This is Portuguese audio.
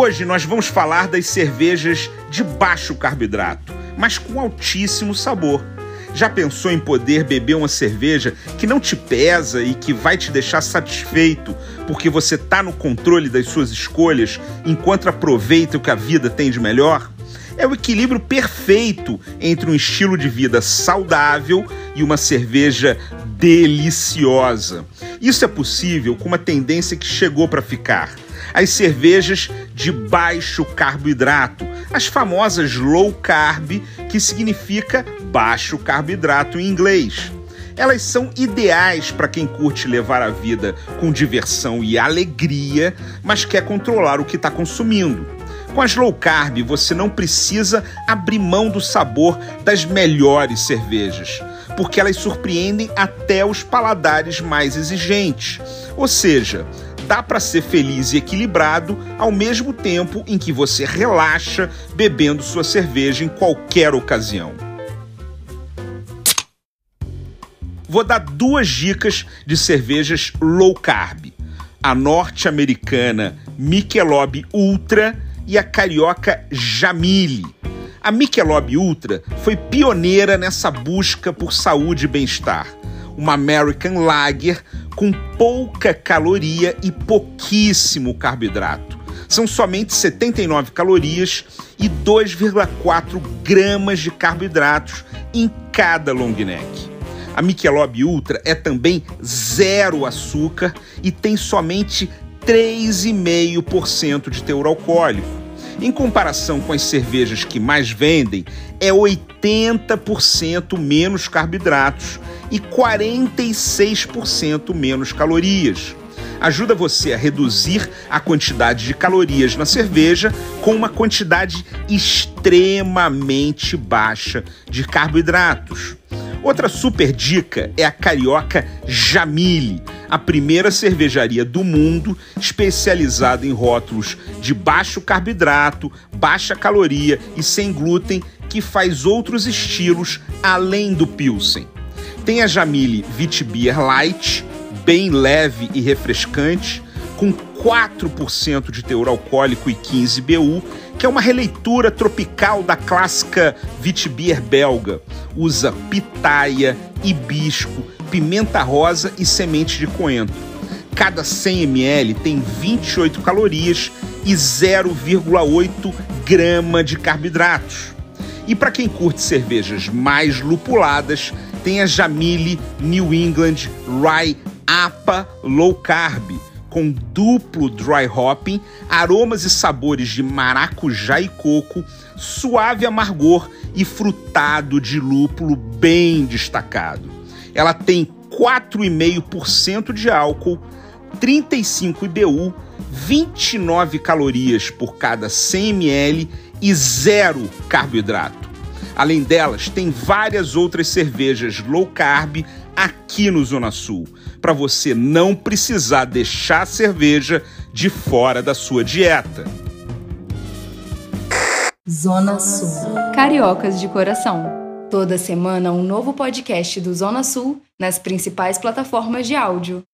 Hoje nós vamos falar das cervejas de baixo carboidrato, mas com altíssimo sabor. Já pensou em poder beber uma cerveja que não te pesa e que vai te deixar satisfeito porque você está no controle das suas escolhas enquanto aproveita o que a vida tem de melhor? É o equilíbrio perfeito entre um estilo de vida saudável e uma cerveja deliciosa. Isso é possível com uma tendência que chegou para ficar as cervejas de baixo carboidrato, as famosas low carb, que significa baixo carboidrato em inglês. Elas são ideais para quem curte levar a vida com diversão e alegria, mas quer controlar o que está consumindo. Com as low carb, você não precisa abrir mão do sabor das melhores cervejas, porque elas surpreendem até os paladares mais exigentes. Ou seja, dá para ser feliz e equilibrado ao mesmo tempo em que você relaxa bebendo sua cerveja em qualquer ocasião. Vou dar duas dicas de cervejas low carb: a norte-americana Michelob Ultra e a carioca Jamile. A Michelob Ultra foi pioneira nessa busca por saúde e bem-estar. Uma American Lager com pouca caloria e pouquíssimo carboidrato. São somente 79 calorias e 2,4 gramas de carboidratos em cada long neck. A Michelob Ultra é também zero açúcar e tem somente 3,5% de teor alcoólico. Em comparação com as cervejas que mais vendem, é 80% menos carboidratos e 46% menos calorias. Ajuda você a reduzir a quantidade de calorias na cerveja com uma quantidade extremamente baixa de carboidratos. Outra super dica é a Carioca Jamile, a primeira cervejaria do mundo especializada em rótulos de baixo carboidrato, baixa caloria e sem glúten, que faz outros estilos além do Pilsen. Tem a Jamile Vitbier Light, bem leve e refrescante, com 4% de teor alcoólico e 15 BU, que é uma releitura tropical da clássica Vitbier belga. Usa pitaia, hibisco, pimenta rosa e semente de coentro. Cada 100 ml tem 28 calorias e 0,8 grama de carboidratos. E para quem curte cervejas mais lupuladas, tem a Jamile New England Rye APA Low Carb, com duplo dry hopping, aromas e sabores de maracujá e coco, suave amargor e frutado de lúpulo bem destacado. Ela tem 4,5% de álcool, 35 IBU, 29 calorias por cada 100 ml e zero carboidrato. Além delas, tem várias outras cervejas low carb aqui no Zona Sul, para você não precisar deixar a cerveja de fora da sua dieta. Zona Sul. Cariocas de coração. Toda semana um novo podcast do Zona Sul nas principais plataformas de áudio.